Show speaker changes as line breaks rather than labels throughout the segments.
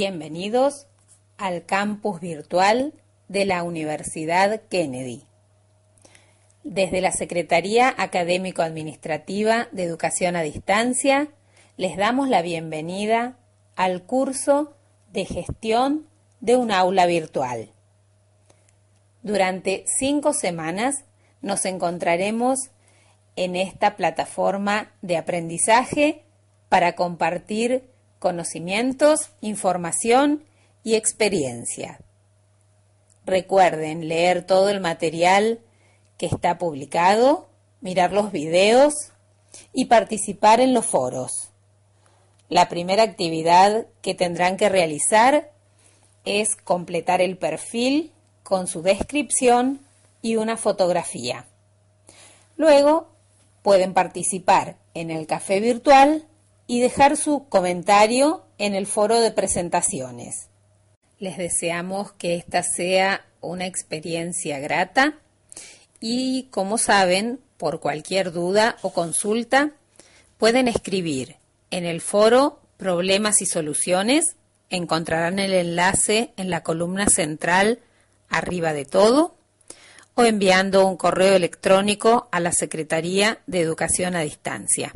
Bienvenidos al campus virtual de la Universidad Kennedy. Desde la Secretaría Académico-Administrativa de Educación a Distancia, les damos la bienvenida al curso de gestión de un aula virtual. Durante cinco semanas nos encontraremos en esta plataforma de aprendizaje para compartir conocimientos, información y experiencia. Recuerden leer todo el material que está publicado, mirar los videos y participar en los foros. La primera actividad que tendrán que realizar es completar el perfil con su descripción y una fotografía. Luego pueden participar en el café virtual y dejar su comentario en el foro de presentaciones. Les deseamos que esta sea una experiencia grata y, como saben, por cualquier duda o consulta, pueden escribir en el foro Problemas y Soluciones. Encontrarán el enlace en la columna central arriba de todo o enviando un correo electrónico a la Secretaría de Educación a Distancia.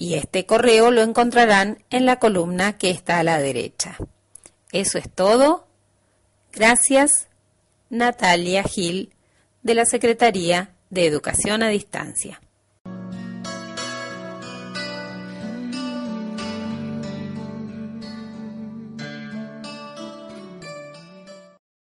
Y este correo lo encontrarán en la columna que está a la derecha. Eso es todo. Gracias, Natalia Gil, de la Secretaría de Educación a Distancia.